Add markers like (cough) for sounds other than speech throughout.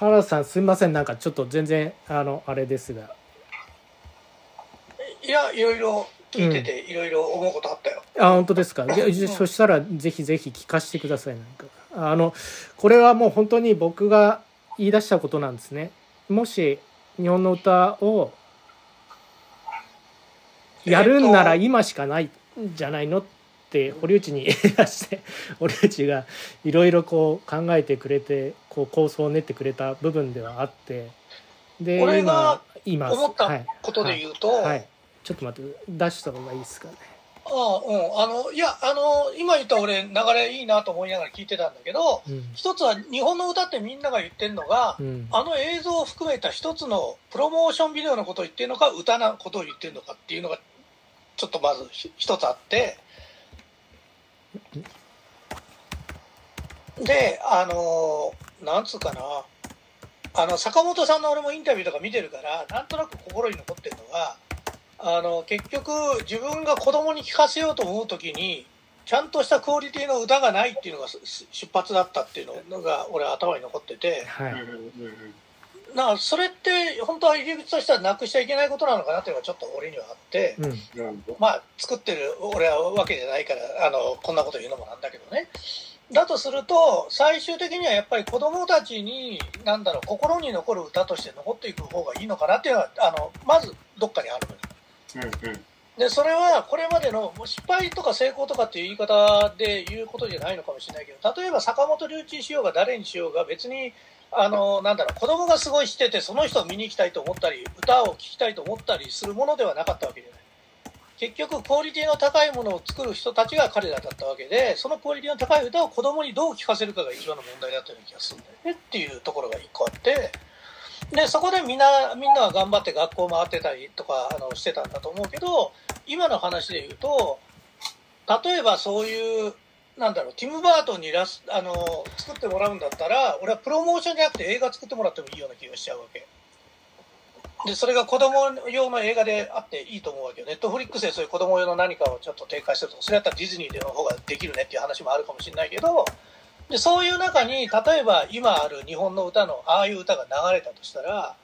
原さんすみません。なんかちょっと全然あのあれですが。いやいろいろ聞いてて、いろいろ思うことあったよ。あ本当ですか？そしたらぜひぜひ聞かせてくださいなんか。あのこれはもう本当に僕が言い出したことなんですね。もし日本の歌をやるんなら今しかないんじゃないの？って堀内に (laughs) 出して堀内がいろいろこう考えてくれてこう構想を練ってくれた部分ではあってで俺が今今思ったはいことで言うと、はいはい。ちょっと待って出した方がいいですかね。ああうん。あのいやあの今言った俺流れいいなと思いながら聞いてたんだけどうん。一つは日本の歌ってみんなが言ってるのが、うん。あの映像を含めた一つのプロモーションビデオのことを言ってるのか歌のことを言ってるのかっていうのがちょっとまずひ一つあってであのなんつうかな。あの坂本さんの俺もインタビューとか見てるからなんとなく心に残ってるのがあの結局自分が子供に聴かせようと思う時にちゃんとしたクオリティの歌がないっていうのがす出発だったっていうのが俺頭に残ってて。はいだからそれって本当は入り口としてはなくしちゃいけないことなのかなっていうのがちょっと俺にはあって、うん。まあ作ってる俺はわけじゃないからあのこんなこと言うのもなんだけどね。だとすると最終的にはやっぱり子供たちになんだろう心に残る歌として残っていく方がいいのかなっていうのはあのまずどっかにあるのよ。でそれはこれまでのもう失敗とか成功とかっていう言い方で言うことじゃないのかもしれないけど例えば坂本龍一にしようが誰にしようが別にあのなんだろう子供がすごいしててその人を見に行きたいと思ったり歌を聴きたいと思ったりするものではなかったわけじゃない。結局クオリティの高いものを作る人たちが彼らだったわけでそのクオリティの高い歌を子供にどう聴かせるかが一番の問題だったような気がするんだよね。っていうところが一個あってでそこでみんなみんなは頑張って学校回ってたりとかあのしてたんだと思うけど今の話で言うと例えばそういうなんだろうティム・バートンにラスあの作ってもらうんだったら俺はプロモーションじゃなくて映画作ってもらってもいいような気がしちゃうわけ。でそれが子供用の映画であっていいと思うわけよネットフリックスでそういう子供用の何かをちょっと展開するとそれだったらディズニーでの方ができるねっていう話もあるかもしれないけど。でそういう中に例えば今ある日本の歌のああいう歌が流れたとしたら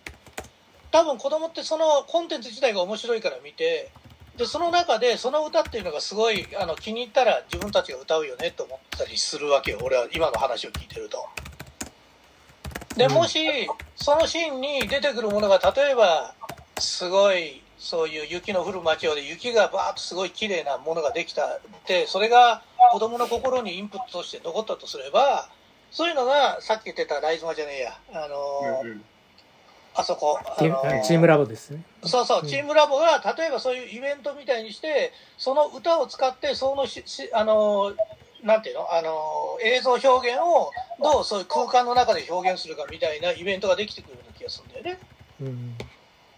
多分子供ってそのコンテンツ自体が面白いから見てでその中でその歌っていうのがすごいあの気に入ったら自分たちが歌うよねと思ったりするわけよ。俺は今の話を聞いてると。でもしそのシーンに出てくるものが例えばすごいそういう雪の降る街をで雪がバーッとすごい綺麗なものができたでそれが子供の心にインプットとして残ったとすればそういうのがさっき言ってたライズマじゃねえや。あのーあそこあチのーーチームラボですね。そうそう、うん。チームラボが例えばそういうイベントみたいにしてその歌を使ってそのししあのなんていうの？あの映像表現をどうそういう空間の中で表現するかみたいなイベントができてくるような気がするんだよね。うん。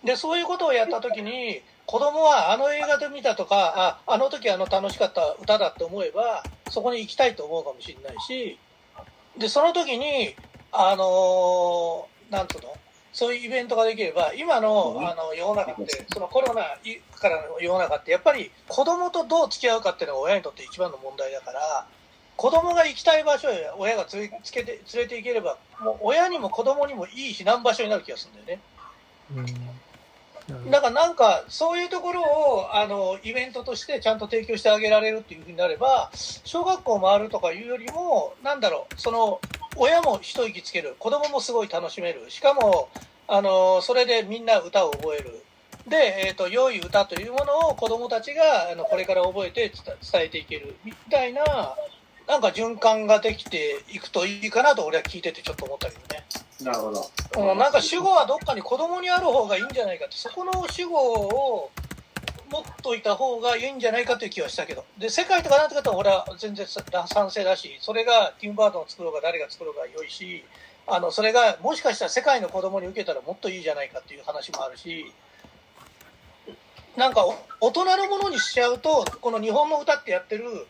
でそういうことをやった時に子供はあの映画で見たとかああの時あの楽しかった歌だって思えばそこに行きたいと思うかもしれないしでその時にあのなんつうの？そういうイベントができれば今のあの世の中ってそのコロナからの世の中ってやっぱり子供とどう付き合うかっていうのが親にとって一番の問題だから子供が行きたい場所へ親が連れつけて連れて行ければもう親にも子供にもいい避難場所になる気がするんだよね。うんだからなんかそういうところをあのイベントとしてちゃんと提供してあげられるっていうふうになれば小学校回るとかいうよりもなんだろうその親も一息つける子供もすごい楽しめるしかもあのそれでみんな歌を覚えるで、えー、と良い歌というものを子供たちがあのこれから覚えて伝伝えていけるみたいななんか循環ができていくといいかなと俺は聞いててちょっと思ったけどね。なるほど。うん、なんか主語はどっかに子供にある方がいいんじゃないかってそこの主語を持っといた方がいいんじゃないかという気はしたけど。で世界とかなんて方は俺は全然賛成だしそれがティム・バートンを作ろうが誰が作ろうが良いしあのそれがもしかしたら世界の子供に受けたらもっといいじゃないかっていう話もあるしなんか大人のものにしちゃうとこの日本の歌ってやってる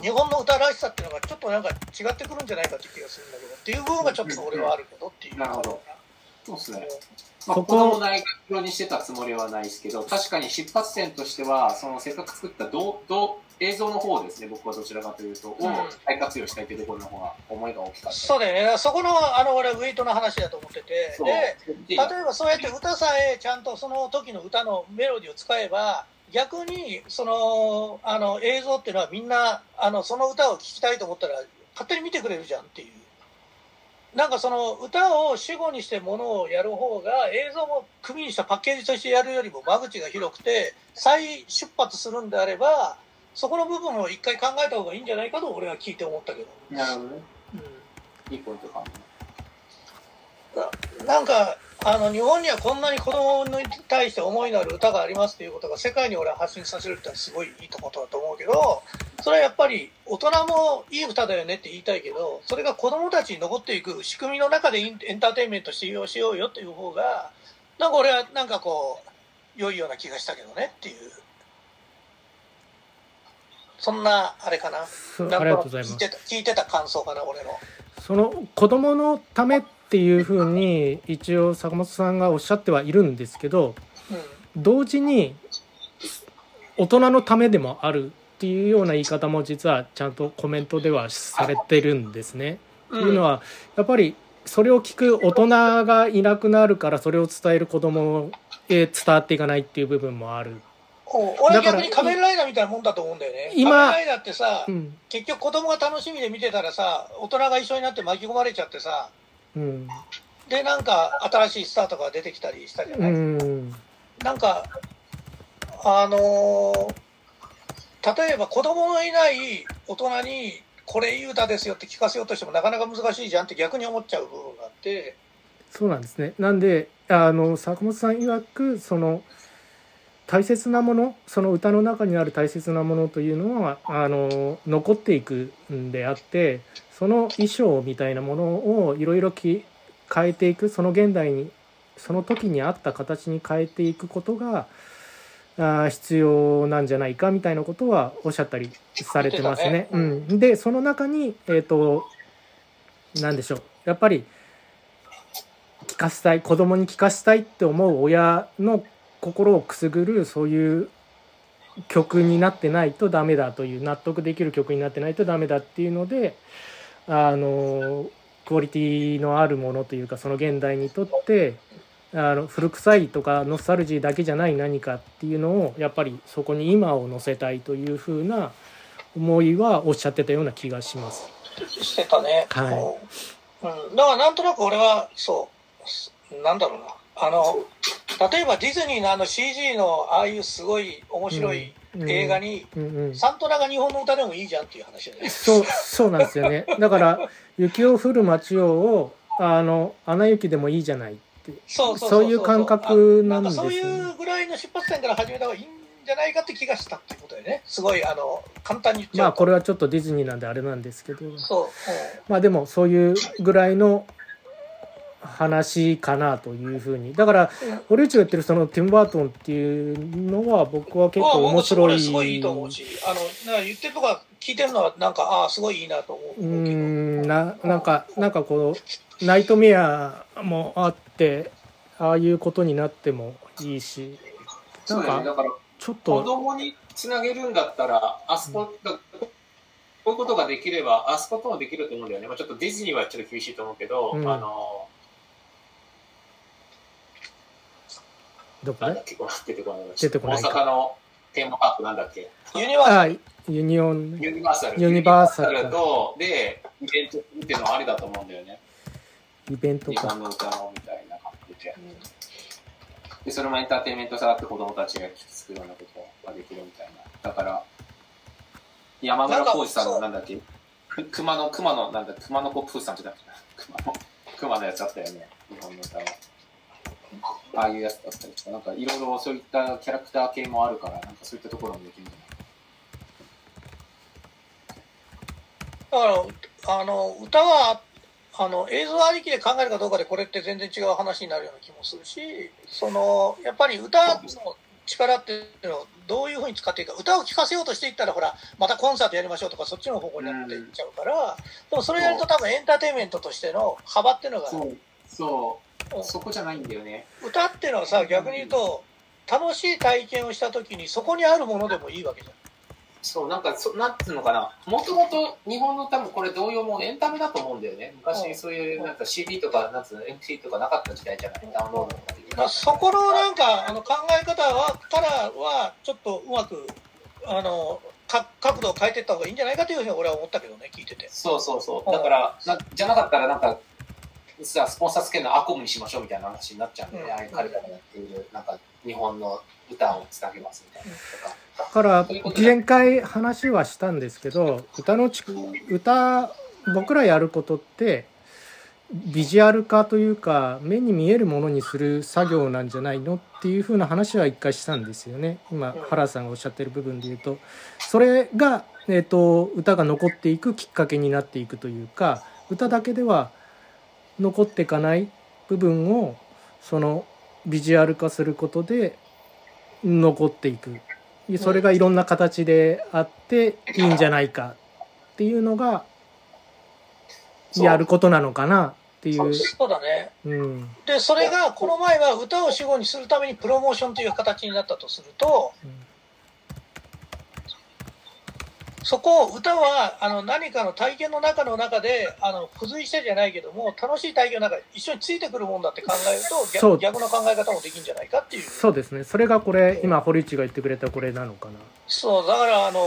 日本の歌らしさっていうのがちょっとなんか違ってくるんじゃないかっていう気がするんだけどっていう部分がちょっと俺はあるけどっていう。なるほど。そうですね。まあ、ここ子供大学にしてたつもりはないですけど、確かに出発点としては、そのせっかく作ったどうどう映像の方ですね、僕はどちらかというと、をうん再活用したいというところの方が思いが大きかった。そうだよね。そこの、あの、俺、ウェイトの話だと思ってて。で例えばそうやって歌さえちゃんとその時の歌のメロディーを使えば逆にそのあの映像っていうのはみんなあのその歌を聴きたいと思ったら勝手に見てくれるじゃんっていうなんかその歌を主語にしてものをやる方が映像も組にしたパッケージとしてやるよりも間口が広くて再出発するんであればそこの部分を一回考えた方がいいんじゃないかと俺は聞いて思ったけど。なるほどね。うんいいポイントかも。なんかあの日本にはこんなに子供に対して思いのある歌がありますっていうことが世界に俺は発信させるってのはすごいいいことだと思うけどそれはやっぱり大人もいい歌だよねって言いたいけどそれが子供たちに残っていく仕組みの中でエンターテインメントしようしようよっていう方がなんか俺はなんかこう良いような気がしたけどねっていう。そんなあれかな。そうなんありがとうございます。聞いてた聞いてた感想かな俺の。その子供のためっていうふうに一応坂本さんがおっしゃってはいるんですけどうん同時に大人のためでもあるっていうような言い方も実はちゃんとコメントではされてるんですね。っていうのはやっぱりそれを聞く大人がいなくなるからそれを伝える子供へ伝わっていかないっていう部分もある。お俺逆に仮面ライダーみたいなもんだと思うんだよね。今仮面ライダーってさ、うん結局子供が楽しみで見てたらさ、大人が一緒になって巻き込まれちゃってさ、うん。で、なんか新しいスタートが出てきたりしたじゃうない、ん。なんか、あのー例えば子供のいない大人に、これいい歌ですよって聞かせようとしてもなかなか難しいじゃんって逆に思っちゃう部分があって、そうなんですね。なんであの坂本さん曰くその大切なものその歌の中にある大切なものというのはあの残っていくんであってその衣装みたいなものをいろいろき変えていくその現代にその時に合った形に変えていくことがあー必要なんじゃないかみたいなことはおっしゃったりされてますね。言ってうん、でその中にえっ、と何でしょう。やっぱり聞かせたい子供に聞かせたいって思う親の心をくすぐるそういう曲になってないとダメだという納得できる曲になってないとダメだっていうのであのクオリティのあるものというかその現代にとってあの古臭いとかノスタルジーだけじゃない何かっていうのをやっぱりそこに今を乗せたいというふうな思いはおっしゃってたような気がします。してたね。はいうん。だからなんとなく俺は、そう、なんだろうな。あの、例えばディズニーのあの CG のああいうすごい面白いうん映画に、うんうんサントラが日本の歌でもいいじゃんっていう話だよね。そうそうなんですよね (laughs) だから「雪を降る街を」を「あのアナ雪」でもいいじゃないってそうそうそういう感覚なんですよあかそういうぐらいの出発点から始めた方がいいんじゃないかって気がしたってことだよね。すごい、あの、簡単に言っちゃうと。まあこれはちょっとディズニーなんであれなんですけどそう。まあでもそういうぐらいの話かなというふうにだからうん堀内が言ってるそのティム・バートンっていうのは僕は結構面白いすごいいいと思うし、あの、なんか言ってるとか聞いてるのは、なんか、ああ、すごいいいなと思うう。んななんかなんかこうナイトメアもあってああいうことになってもいいしなそうんだよね。かだから、ちょっ子と供につなげるんだったら、あそこ、だこういうことができれば、あそこともできると思うんだよね。まあ、ちょっとディズニーはちょっと厳しいと思うけど、うんあの、どこで？なんだっけ、こう出てこない。出てこないか大阪のテーマパークなんだっけ？ユニバーサあルユニオンユニバーサル。ユニバーサルユニバと、で、イベントっていうのはありだと思うんだよね。イベントか日本の歌のみたいな感じで。で、それもエンターテインメントさって子供たちが聞きつくようなことができるみたいな。だから、山村浩二さんのなんだっけ？く熊の、熊の、なんだ、熊の子プーさんじゃなくて、熊の、熊のやつあったよね。日本の歌は。ああいうやつだったりとか、なんかいろいろそういったキャラクター系もあるから、なんかそういったところもできるんじゃない？だから、あの、歌は、あの、映像ありきで考えるかどうかでこれって全然違う話になるような気もするし、その、やっぱり歌の力っていうのをどういうふうに使っていいか、歌を聴かせようとしていったら、ほら、またコンサートやりましょうとか、そっちの方向になっていっちゃうから、でもそれやると多分エンターテインメントとしての幅っていうのが、そう、そう。そこじゃないんだよね。歌ってのはさ逆に言うと楽しい体験をした時にそこにあるものでもいいわけじゃんそう、なんか、そなんつうのかな。もともと日本の多分これ同様もエンタメだと思うんだよね。昔そういうなんか CD とか、なんつうの、MP とかなかった時代じゃない。ダウンロードとかできなまあ、そこのなんかあの考え方はからはちょっとうまくあのか角度を変えていった方がいいんじゃないかというふうに俺は思ったけどね聞いててそうそうそう。だから、なじゃなかったらなんか、さ、スポンサーつけるのアコムにしましょうみたいな話になっちゃうんで、うん。ああいう彼らがやっている、なんか、日本の歌をつなげますみたいな。とか。だから前回話はしたんですけど歌のち歌僕らやることってビジュアル化というか目に見えるものにする作業なんじゃないのっていうふうな話は一回したんですよね。今うん。原さんがおっしゃってる部分で言うと。それが、えー、と歌が残っていくきっかけになっていくというか歌だけでは残っていかない部分をそのビジュアル化することで残っていく。それがいろんな形であっていいんじゃないかっていうのがやることなのかなっていう。そうだね。うん。でそれがこの前は歌を主語にするためにプロモーションという形になったとするとそこを歌はあの何かの体験の中の中であの付随してじゃないけども楽しい体験の中で一緒についてくるもんだって考えるとそう。逆逆の考え方もできるんじゃないかっていう。そうですね。それがこれ今堀内が言ってくれたこれなのかな。そうだからあの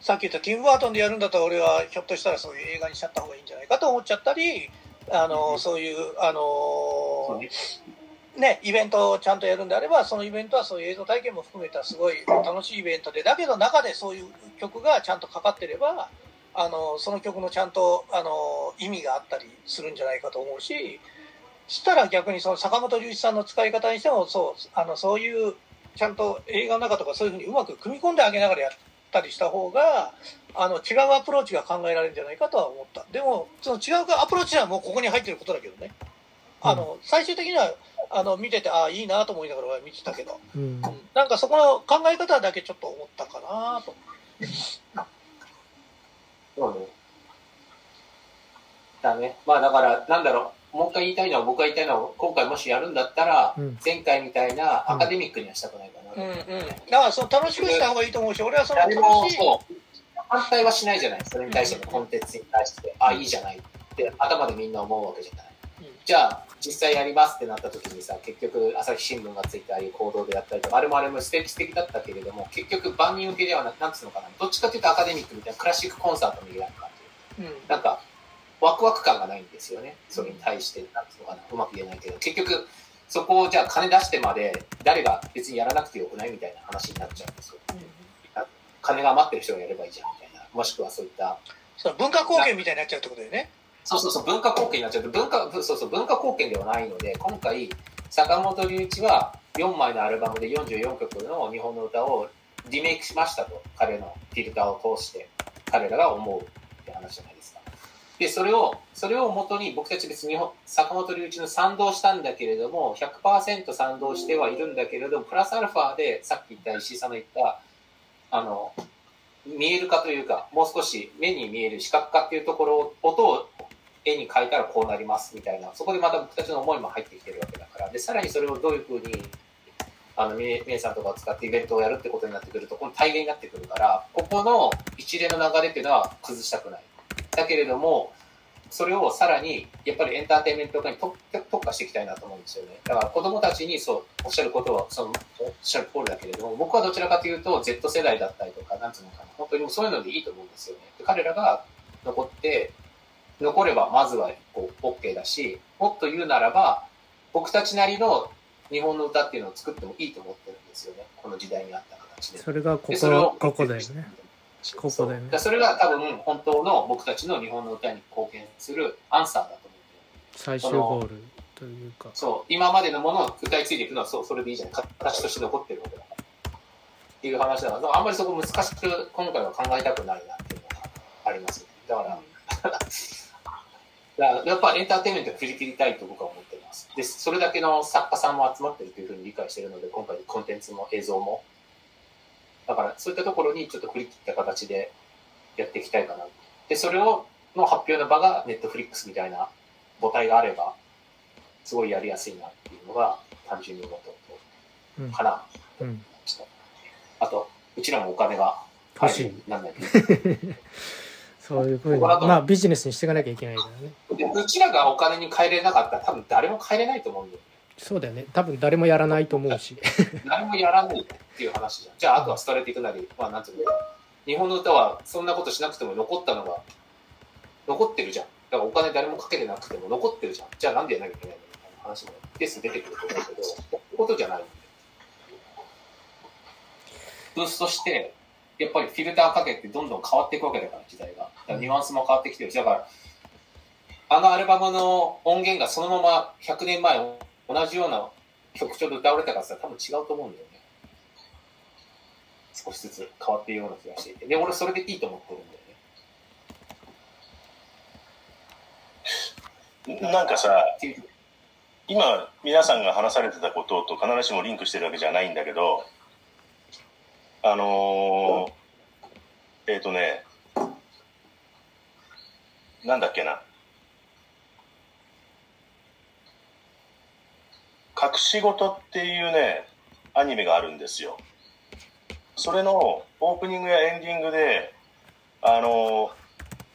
さっき言ったティム・バートンでやるんだったら俺はひょっとしたらそういう映画にしちゃった方がいいんじゃないかと思っちゃったりあのそういうあのね、イベントをちゃんとやるんであればそのイベントはそういう映像体験も含めたすごい楽しいイベントでだけど中でそういう曲がちゃんとかかってればあのその曲のちゃんとあの意味があったりするんじゃないかと思うししたら逆にその坂本龍一さんの使い方にしてもそうあのそういうちゃんと映画の中とかそういうふうにうまく組み込んであげながらやったりした方があの違うアプローチが考えられるんじゃないかとは思った。でもその違うアプローチはもうここに入ってることだけどね。あの最終的にはあの見ててああいいなと思いながら見てたけど、うん。うんなんかそこの考え方だけちょっと思ったかなと。そうね。だね。まあだから、なんだろう、もう一回言いたいのは、僕が言いたいのは、今回もしやるんだったら、うん。前回みたいなアカデミックにはしたくないかな。うんうん。だからその楽しくした方がいいと思うし俺はその楽し。い反対はしないじゃない。それに対してのコンテンツに対して、あいいじゃないって頭でみんな思うわけじゃない、うん。じゃあ実際やりますってなった時にさ結局朝日新聞がついてああいう行動でやったりとかあれもあれも素敵素敵だったけれども結局万人受けではなくなんつうのかなどっちかというとアカデミックみたいなクラシックコンサートみたいな感じう。ん。なんかワクワク感がないんですよね。それに対してなんつうのかなうまく言えないけど。結局そこをじゃあ金出してまで誰が別にやらなくてよくないみたいな話になっちゃうんですよ。金が余ってる人がやればいいじゃんみたいな。もしくはそういったその文化貢献みたいになっちゃうってことだよねそうそうそう文化貢献になっちゃうと文化そうそう文化貢献ではないので今回坂本龍一は4枚のアルバムで44曲の日本の歌をリメイクしましたと彼のフィルターを通して彼らが思うって話じゃないですか。でそれをそれをもとに僕たち別に坂本龍一の賛同したんだけれども100%賛同してはいるんだけれどもプラスアルファでさっき言った石井さんの言ったあの見える化というかもう少し目に見える視覚化っていうところを音を絵に描いたらこうなりますみたいなそこでまた僕たちの思いも入ってきてるわけだから。でさらにそれをどういうふうにあのミネミネさんとかを使ってイベントをやるってことになってくるとこの体現になってくるからここの一連の流れっていうのは崩したくない。だけれどもそれをさらにやっぱりエンターテインメント化に特特化していきたいなと思うんですよね。だから子供たちにそうおっしゃることはそのおっしゃる通りだけれども僕はどちらかというと Z 世代だったりとかなんつうのかな。本当にもうそういうのでいいと思うんですよね。彼らが残って残ればまずはこう OK だしもっと言うならば僕たちなりの日本の歌っていうのを作ってもいいと思ってるんですよね。この時代に合った形で。それがここここだよね。ここだよね。それが多分本当の僕たちの日本の歌に貢献するアンサーだと思ってる。最終ゴールというか。そう今までのものを歌い継いでいくのはそうそれでいいじゃない。形として残ってるわけだからっていう話だからあんまりそこ難しく今回は考えたくないなっていうのがありますね。だからだからやっぱエンターテインメントに振り切りたいと僕は思ってます。でそれだけの作家さんも集まってるというふうに理解しているので今回コンテンツも映像も。だからそういったところにちょっと振り切った形でやっていきたいかな。でそれをの発表の場がネットフリックスみたいな母体があればすごいやりやすいなっていうのが単純に思ったかな。うん。あと、うちらもお金が欲しい。い。なんだけ (laughs) そういうふうにまあビジネスにしていかなきゃいけないからねど、うちらがお金に変えれなかったら多分誰も変えれないと思うんだよね。そうだよね多分誰もやらないと思うし (laughs) 誰もやらないっていう話じゃん。じゃあ、あとは廃れていくなり、まあ、なんていうの日本の歌はそんなことしなくても残ったのが、残ってるじゃん。だからお金誰もかけてなくても残ってるじゃん。じゃあなんでやらなきゃいけないのみたいな話もです出てくると思うけど、そういうことじゃない。ブーストして、やっぱりフィルターかけてどんどん変わっていくわけだから、時代が。だからニュアンスも変わってきてるし、だから、あのアルバムの音源がそのまま100年前同じような曲調で歌われたから多分違うと思うんだよね。少しずつ変わっているような気がしていて。で、俺それでいいと思ってるんだよね。なんかさ、今皆さんが話されてたことと必ずしもリンクしてるわけじゃないんだけど、あのー、えっ、とね、なんだっけな。隠し事っていうね、アニメがあるんですよ。それのオープニングやエンディングで、あのー、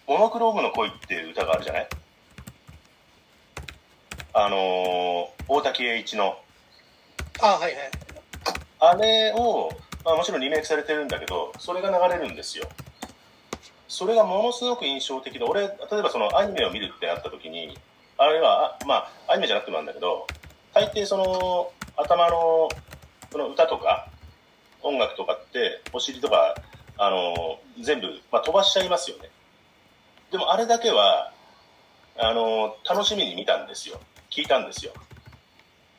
モノクロームの恋っていう歌があるじゃない？あのー、大滝栄一の。あはいはい。あれを、まあ、もちろんリメイクされてるんだけど、それが流れるんですよ。それがものすごく印象的で、俺、例えばそのアニメを見るってなった時に、あれは、あまあ、アニメじゃなくてもなんだけど、大抵その、頭の、その歌とか、音楽とかって、お尻とか、あの、全部、まあ、飛ばしちゃいますよね。でもあれだけは、あの、楽しみに見たんですよ。聞いたんですよ。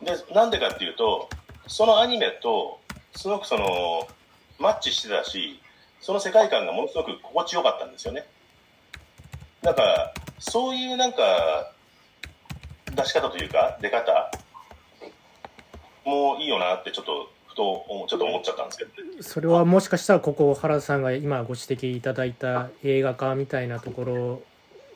で、なんでかっていうと、そのアニメと、すごくその、マッチしてたし、その世界観がものすごく心地よかったんですよね。なんか、そういうなんか、出し方というか、出方もういいよなってちょっと、ふと、ちょっと思っちゃったんですけど。それはもしかしたらここ原田さんが今ご指摘いただいた映画化みたいなところ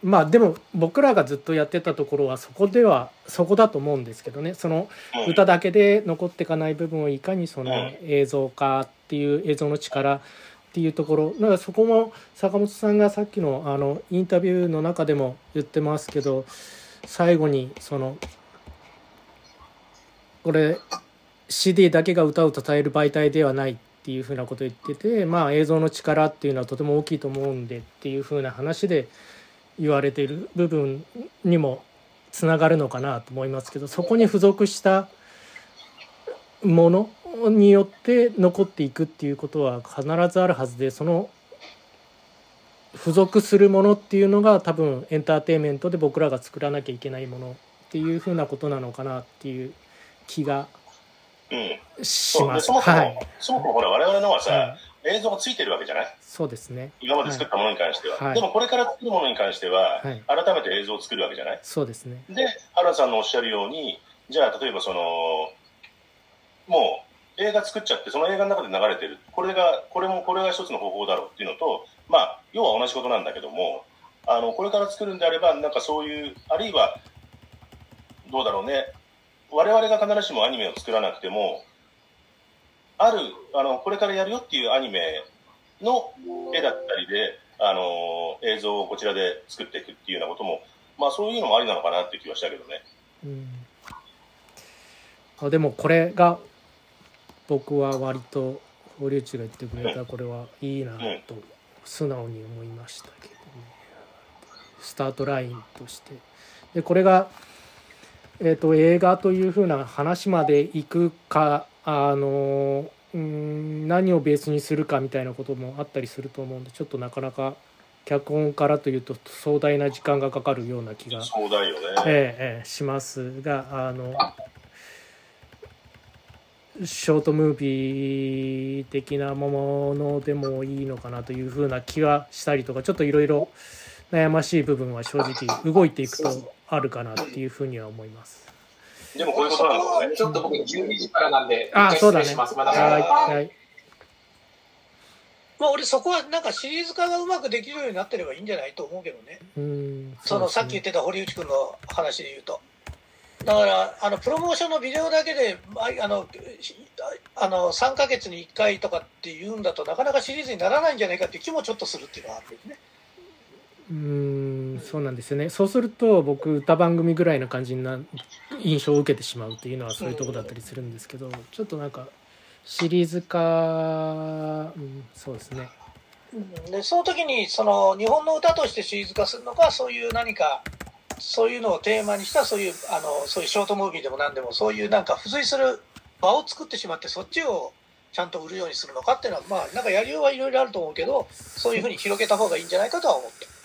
まあでも僕らがずっとやってたところはそこではそこだと思うんですけどね。そのうん歌だけで残っていかない部分をいかにそのうん映像化っていう映像の力っていうところだからそこも坂本さんがさっきのあのインタビューの中でも言ってますけど最後にそのこれ CD だけが歌を称える媒体ではないっていうふうなことを言っててまあ映像の力っていうのはとても大きいと思うんでっていうふうな話で言われている部分にもつながるのかなと思いますけどそこに付属したものによって残っていくっていうことは必ずあるはずでその付属するものっていうのが多分エンターテインメントで僕らが作らなきゃいけないものっていうふうなことなのかなっていう気がうん。し。ます。でそもそも、はい、そもそもほら、我々のはさ、はい映像がついてるわけじゃない？そうですね。今まで作ったものに関しては。はいでもこれから作るものに関しては、はい改めて映像を作るわけじゃない？そうですね。で、原田さんのおっしゃるように、じゃあ例えばその、もう映画作っちゃって、その映画の中で流れてる。これが、これも、これが一つの方法だろうっていうのと、まあ、要は同じことなんだけども、あの、これから作るんであれば、なんかそういう、あるいは、どうだろうね。我々が必ずしもアニメを作らなくても、ある、あの、これからやるよっていうアニメの絵だったりで、あの、映像をこちらで作っていくっていうようなことも、まあそういうのもありなのかなって気はしたけどね。うん、あでもこれが僕は割と堀内が言ってくれたこれはいいなと素直に思いましたけどね。スタートラインとして。でこれが、えー、と映画というふうな話までいくかあのうん何をベースにするかみたいなこともあったりすると思うんでちょっとなかなか脚本からというと壮大な時間がかかるような気がそうだよね。ええええしますがあのショートムービー的なものでもいいのかなというふうな気がしたりとかちょっといろいろ悩ましい部分は正直動いていくとあるかなっていうふうには思います。でもこういうことなんだろうね。ちょっと僕12時からなんで、あそうだね。一回失礼します。まはいだはいまあ俺そこはなんかシリーズ化がうまくできるようになってればいいんじゃないと思うけどね。うんそのさっき言ってた堀内君の話で言うと。だからあのプロモーションのビデオだけでああのあの3ヶ月に1回とかっていうんだとなかなかシリーズにならないんじゃないかっていう気もちょっとするっていうのはあるけどね。うーんそうなんですよね。そうすると僕歌番組ぐらいな感じな印象を受けてしまうっていうのはそう。いうとこだったりするんですけどちょっとなんかシリーズ化、うん、そうですね。でその時にその日本の歌としてシリーズ化するのかそういう何かそういうのをテーマにしたそういうあのそういうショートムービーでも何でもそういうなんか付随する場を作ってしまってそっちをちゃんと売るようにするのかっていうのはまあなんかやりようはいろいろあると思うけどそういうふうに広げた方がいいんじゃないかとは思った。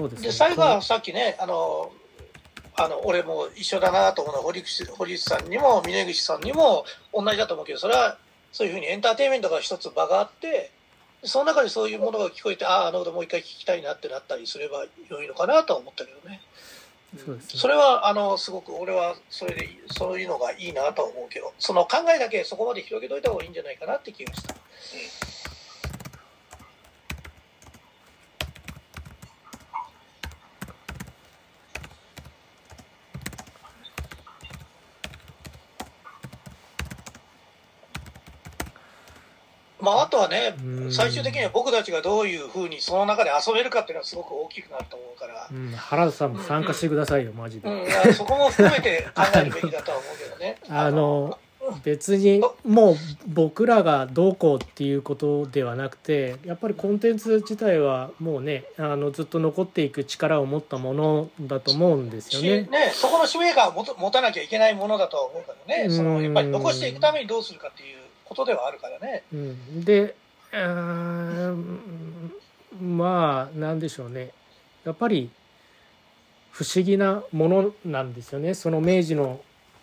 そうですね。で最後はさっきねあのあの俺も一緒だなと思うのは堀口堀内さんにも峯岸さんにも同じだと思うけどそれはそういうふうにエンターテインメントが一つ場があってその中でそういうものが聞こえてあああのこともう一回聞きたいなってなったりすれば良いのかなとは思ったけどね。そね。それはあのすごく俺はそれでそういうのがいいなとは思うけどその考えだけそこまで広げといた方がいいんじゃないかなって気がした。まあ、あとはねうん。最終的には僕たちがどういうふうにその中で遊べるかっていうのはすごく大きくなると思うから、うん、原田さんも参加してくださいよマジで、うん、そこも含めて考えるべきだとは思うけどね。(laughs) あの別にもう僕らがどうこうっていうことではなくてやっぱりコンテンツ自体はもうねあのずっと残っていく力を持ったものだと思うんですよしね。ね、そこの使命感を持た持たなきゃいけないものだとは思うからね、そのやっぱり残していくためにどうするかっていうことではあるからね。うん、でうんまあなんでしょうね。やっぱり不思議なものなんですよね。その明治の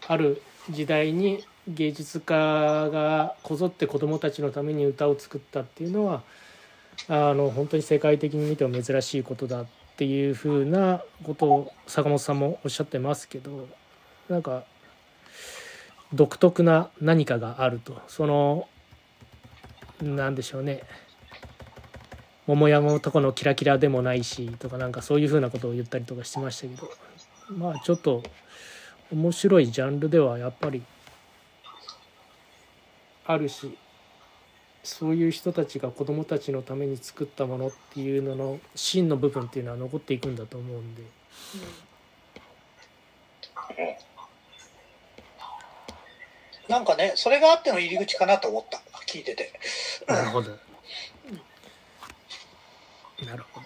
ある時代に芸術家がこぞって子どもたちのために歌を作ったっていうのはあの本当に世界的に見ても珍しいことだっていうふうなことを坂本さんもおっしゃってますけどなんか独特な何かがあると。そのなんでしょうね。桃山男のキラキラでもないしとかなんかそういうふうなことを言ったりとかしてましたけど。まあちょっと面白いジャンルではやっぱりあるしそういう人たちが子供たちのために作ったものっていうのの真の部分っていうのは残っていくんだと思うんで。なんかね、それがあっての入り口かなと思った、聞いてて。なるほど。なるほど。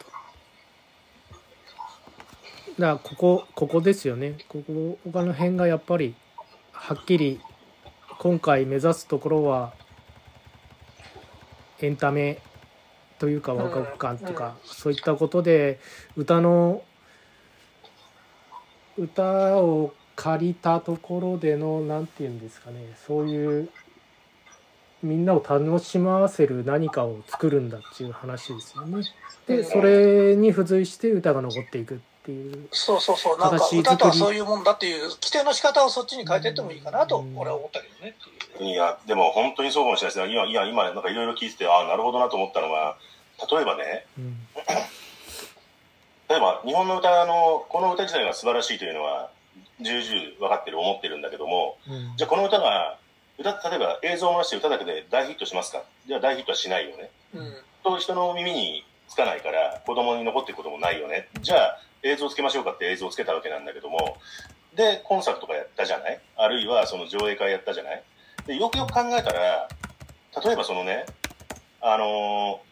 だからここここですよね。ここ他の辺がやっぱりはっきり今回目指すところはエンタメというかワクワク感とか、そういったことで歌の歌を借りたところでのなんて言うんですかねそういうみんなを楽しませる何かを作るんだっていう話ですよね。でそれに付随して歌が残っていくっていうそうそうそう、なんか形作り。歌とはそういうもんだっていう、規定の仕方をそっちに変えていってもいいかなと、俺は思ったけどねっていや、でも本当にそうかもしれないですね。今、いや、今、なんかいろいろ聞いてて、ああ、なるほどなと思ったのは、例えばね、うん。例えば日本の歌の、この歌自体が素晴らしいというのは、重々分かってる、思ってるんだけども、うんじゃあこの歌が、歌、例えば映像を回して歌だけで大ヒットしますか？じゃあ大ヒットはしないよね。うんと人の耳につかないから、子供に残っていくこともないよね。じゃあ映像つけましょうかって映像をつけたわけなんだけども、で、コンサートとかやったじゃない？あるいはその上映会やったじゃない？で、よくよく考えたら、例えばそのね、あのー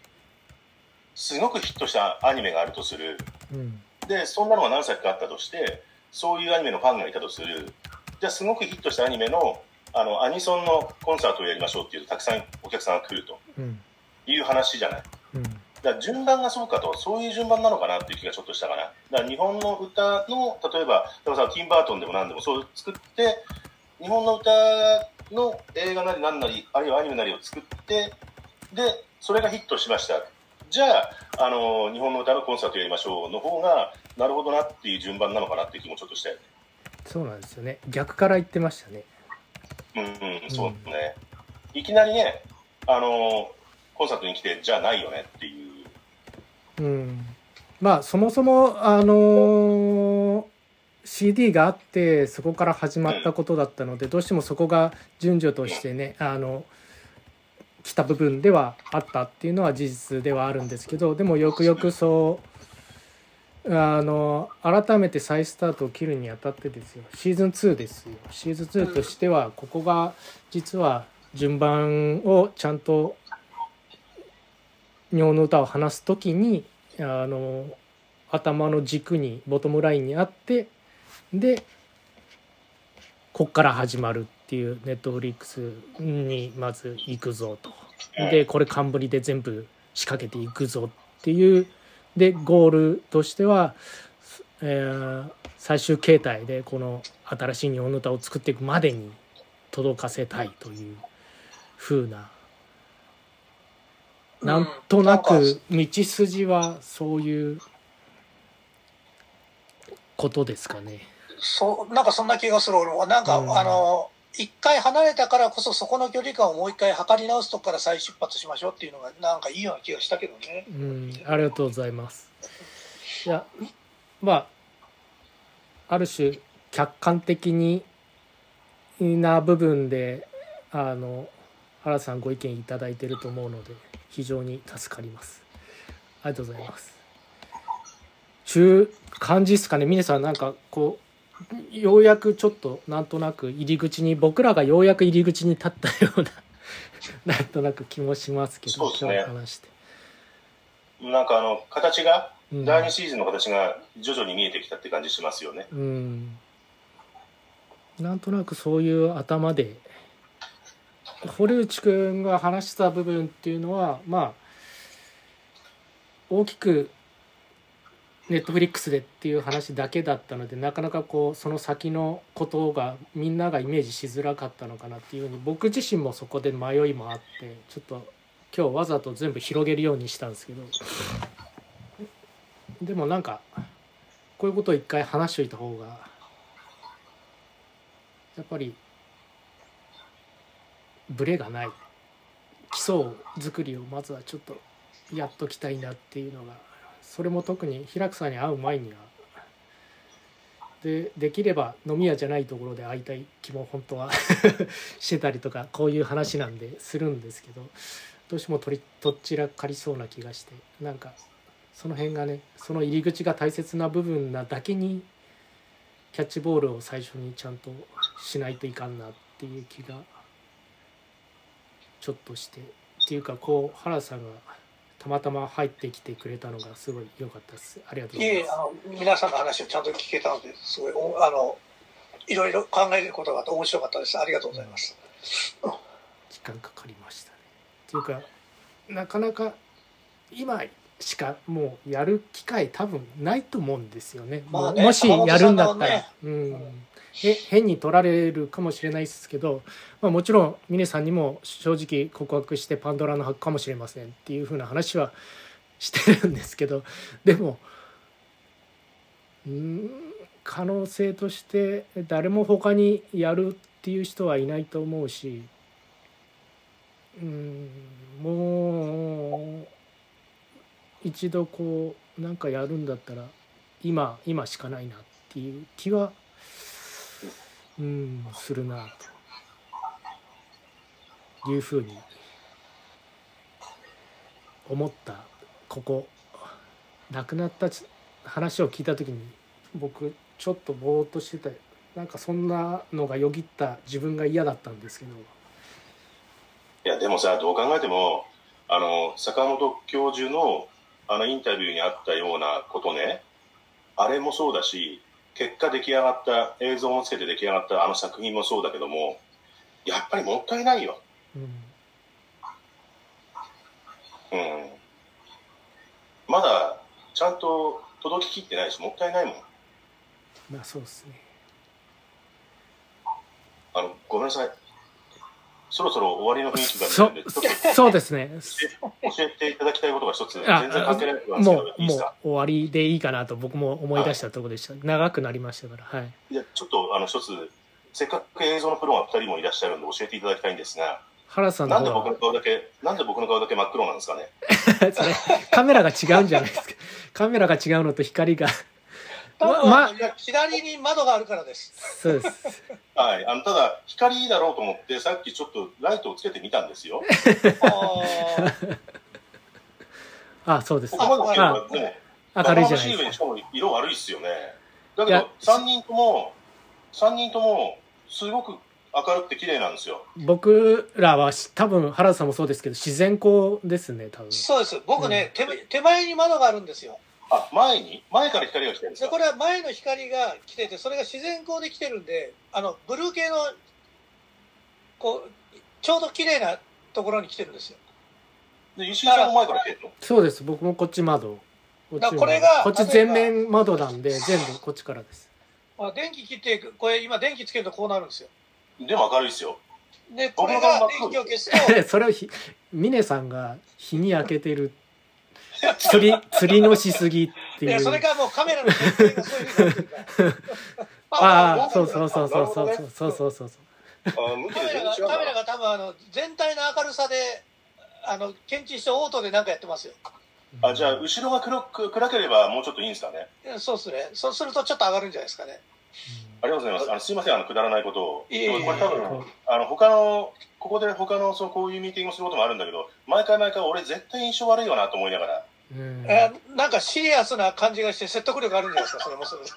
すごくヒットしたアニメがあるとする。うんで、そんなのが何作かあったとして、そういうアニメのファンがいたとする。じゃあすごくヒットしたアニメの、あの、アニソンのコンサートをやりましょうっていうと、たくさんお客さんが来るとうんいう話じゃないうんだから順番がそうかと、そういう順番なのかなっていう気がちょっとしたかな。だから日本の歌の、例えば、例えばさ、ティンバートンでも何でもそう作って、日本の歌の映画なり何なり、あるいはアニメなりを作って、で、それがヒットしました。じゃあ、あの、日本の歌のコンサートやりましょうの方が、なるほどなっていう順番なのかなっていう気もちょっとしたよね。そうなんですよね逆から言ってましたねうんうん、そうね。いきなりね、あの、コンサートに来て、じゃあないよねっていう。うんまあそもそもあのー CD があってそこから始まったことだったのでどうしてもそこが順序としてねあの来た部分ではあったっていうのは事実ではあるんですけどでもよくよくそうあの改めて再スタートを切るにあたってですよ。シーズン2ですよ。シーズン2としてはここが実は順番をちゃんと日本の歌を話す時にあの頭の軸にボトムラインにあってでこっから始まるっていうネットフリックスにまず行くぞと。でこれ冠で全部仕掛けていくぞっていう。でゴールとしては、えー最終形態でこの新しい日本の歌を作っていくまでに届かせたいという風な。なんとなく道筋はそういうことですかね。そうなんかそんな気がする。俺は。なんか、うん。あの一回離れたからこそそこの距離感をもう一回測り直すとこから再出発しましょうっていうのがなんかいいような気がしたけどね。うん、ありがとうございます。いや、まあ、ある種客観的にな部分で、あの、原さんご意見いただいてると思うので、非常に助かります。ありがとうございます。中感じですかね、峰さん、なんかこう、ようやくちょっとなんとなく入り口に、僕らがようやく入り口に立ったような、なんとなく気もしますけど、そうですね今日話して。なんかあの、形が、うん第2シーズンの形が徐々に見えてきたって感じしますよね。うん、なんとなくそういう頭で堀内くんが話した部分っていうのはまあ大きくネットフリックスでっていう話だけだったのでなかなかこうその先のことがみんながイメージしづらかったのかなっていうふうに僕自身もそこで迷いもあってちょっと今日わざと全部広げるようにしたんですけど。でもなんかこういうことを一回話しといた方がやっぱりブレがない。基礎作りをまずはちょっとやっときたいなっていうのがそれも特に平草に会う前にはでできれば飲み屋じゃないところで会いたい気も本当は (laughs) してたりとかこういう話なんでするんですけどどうしても取りとっちらかりそうな気がしてなんかその辺がねその入り口が大切な部分なだけにキャッチボールを最初にちゃんとしないといかんなっていう気がちょっとしてっていうかこう原さんがたまたま入ってきてくれたのがすごい良かったです。ありがとうございます。いえあの皆さんの話をちゃんと聞けたのですごいおあのいろいろ考えることがあって面白かったです。ありがとうございます。時間かかりましたね。っていうかなかなか今しかもうやる機会多分ないと思うんですよね,もう、まあねもしやるんだったら、ね。うん。へ変に取られるかもしれないですけど、まあ、もちろん峰さんにも正直告白してパンドラの箱かもしれませんっていうふうな話はしてるんですけどでもうん可能性として誰も他にやるっていう人はいないと思うしうんもう一度こうなんかやるんだったら今今しかないなっていう気はうんするなというふうに思ったここ亡くなった話を聞いた時に僕ちょっとぼーっとしてたなんかそんなのがよぎった自分が嫌だったんですけど。いや、でもさ、どう考えても、あの、坂本教授の、あの、インタビューにあったようなことね、あれもそうだし、結果出来上がった、映像もつけて出来上がったあの作品もそうだけども、やっぱりもったいないよ。うんうん。まだ、ちゃんと届ききってないし、もったいないもん。まあそうですねあの、ごめんなさい。そろそろ終わりの雰囲気がそ出てるんで、ちょっとそうですね。教えていただきたいことが一つ、全あ然関係ないことなんですけもど、いいうですか？もう終わりでいいかなと僕も思い出した。ところでした、長くなりましたからはい。いや、ちょっと、あの、一つ、せっかく映像のプロが二人もいらっしゃるんで教えていただきたいんですが、原さんのなんで僕の顔だけ、なんで僕の顔だけ真っ黒なんですかね？(laughs) カメラが違うんじゃないですか？(laughs) カメラが違うのと光が多分、ま左に窓があるからです。そうです。はい。あの、ただ、光だろうと思って、さっきちょっとライトをつけてみたんですよ。(laughs) あーあ、そうですこ。こまで来れば、でも、明るいじゃないですか。しかも色悪いっすよね。だけいやど、3人とも、三人とも、すごく明るくて綺麗なんですよ。僕らはし多分原田さんもそうですけど自然光ですね多分。そうです。僕ね、手手前に窓があるんですよ。あ、前に？前から光が来てるんですで、かこれは前の光が来てて、それが自然光で来てるんで、あの、ブルー系の、こう、ちょうど綺麗なところに来てるんですよ。で、石井さんも前から来てるの？そうです。僕もこっち窓。こっちだこれがこっち全面窓なんで全部こっちからです。あ電気切って、これ今電気つけるとこうなるんですよ。でも明るいっすよ。で、これが電気を消すと、(laughs) それをひ峰さんが日に焼けてる (laughs) 釣り釣りのしすぎっていう。いや、それがもうカメラの設定がそういうふうになってるから。ああそうそうそうそうそうそうそうそうそう。あ向きでカメラが。カメラが多分あの全体の明るさであの検知してオートでなんかやってますよあ、じゃあ、後ろが黒く暗ければもうちょっといいんですかね。そうですねそうするとちょっと上がるんじゃないですかねありがとうございます。あの、すいません、あの、くだらないことを。いえいえいえこれ多分、あの、他の、ここで他の、そう、こういうミーティングをすることもあるんだけど、毎回毎回俺絶対印象悪いよなと思いながら。うん。えなんかシリアスな感じがして説得力あるんじゃないですかそれもそれで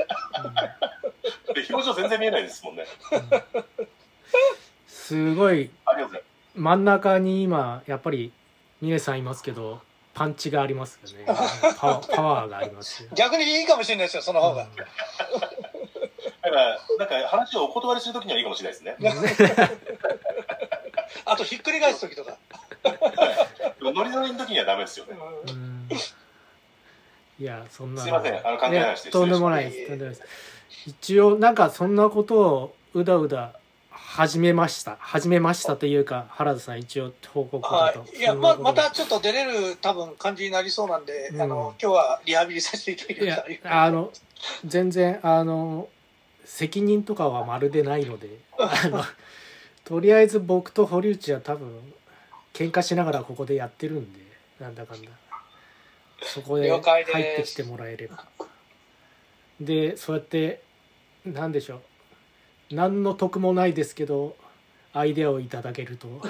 で表情全然見えないですもんね。すごい。ありがとうござい真ん中に今やっぱり峰さんいますけどパンチがありますよね。パワー (laughs) パワーがありますよ、逆にいいかもしれないですよその方が、ます。だから、なんか話をお断りするときにはいいかもしれないですね。(laughs) あとひっくり返す時とか、(laughs) ノリノリの時にはダメですよね。うんいやそんなすいません。あの関係ない話でやとんでもないです。とんでもないです。一応なんかそんなことをうだうだ始めました。始めましたというか原田さん一応報告はと。い、いやままたちょっと出れる多分感じになりそうなんで、うん。あの今日はリハビリさせていただきましたあの全然あの責任とかはまるでないのであのとりあえず僕と堀内は多分喧嘩しながらここでやってるんでなんだかんだそこで了入ってきてもらえれば。でそうやってなんでしょう。何の得もないですけどアイデアをいただけると (laughs)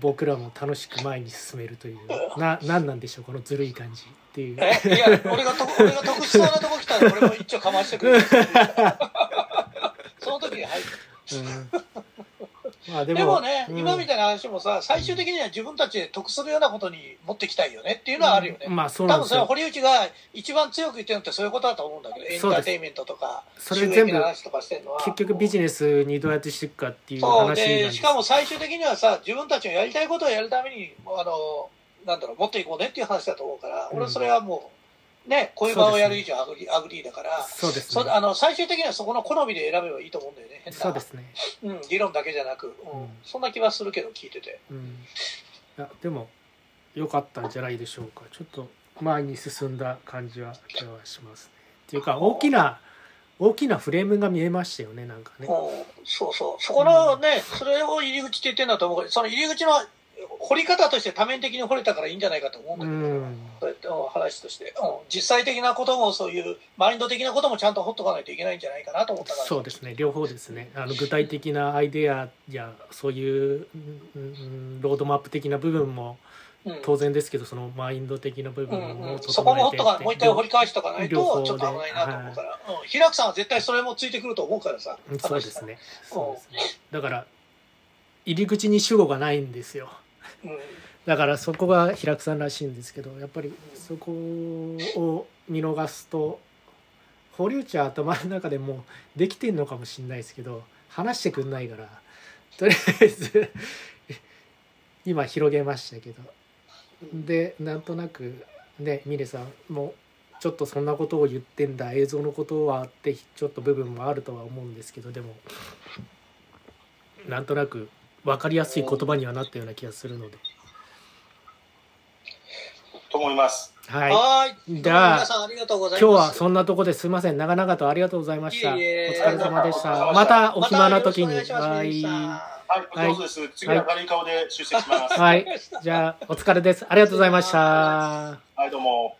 僕らも楽しく前に進めるという。な何なんでしょうこのずるい感じ。っていう。えいや俺がと俺が得しそうなとこ来たら俺も一応かましてくれる。(laughs) その時にはいうんまあででももね、うん。今みたいな話もさ最終的には自分たちで得するようなことに持ってきたいよねっていうのはあるよね、まあそうな多分それは堀内が一番強く言ってるのってそういうことだと思うんだけどエンターテインメントとかそれ全部収益の話とかしてるのは。結局ビジネスにどうやってしていくかっていう話でしかも最終的にはさ自分たちのやりたいことをやるためにあのなんだろう持っていこうねっていう話だと思うから、うん俺はそれはもうねこういう場をやる以上アグリ,、アグリーだからそうですね。そあの最終的にはそこの好みで選べばいいと思うんだよね変な。そうですね。うん、理論だけじゃなく、うん。うん。そんな気はするけど聞いてて。うん。いやでも良かったんじゃないでしょうか。ちょっと前に進んだ感じは今日はしますね。っていうか大きな大きなフレームが見えましたよねなんかね。うん。そうそう。そこのね、それを入り口って言ってんだと思うその入り口の掘り方として多面的に掘れたからいいんじゃないかと思うんだうけど、うやってうん話として、うん。実際的なこともそういうマインド的なこともちゃんと掘っとかないといけないんじゃないかなと思ったから。そうですね。両方ですね。あの具体的なアイデアやそういう、うんうんロードマップ的な部分もうん。当然ですけどそのマインド的な部分うんもうん、そこも掘っとかてもう一回掘り返しとかないとちょっと危ないなと思うから、うん、平さんは絶対それもついてくると思うからさうんそうですね。うん。そうですね。だから入り口に主語がないんですよ。うんだからそこが平久さんらしいんですけどやっぱりそこを見逃すと堀内は頭の中でもうできてんのかもしれないですけど話してくんないからとりあえず今広げましたけど。でなんとなくね峰さんもちょっとそんなことを言ってんだ映像のことはあってちょっと部分もあるとは思うんですけどでもなんとなく分かりやすい言葉にはなったような気がするので。と思います。はい。はーい。じゃあ。今日はそんなとこですいません。長々とありがとうございました。おいえいえ疲れ様でした。お疲れ様でしたまたお暇な時に。はい。はい。次は明るい顔で出席します。はい。じゃあ、お疲れです。ありがとうございました。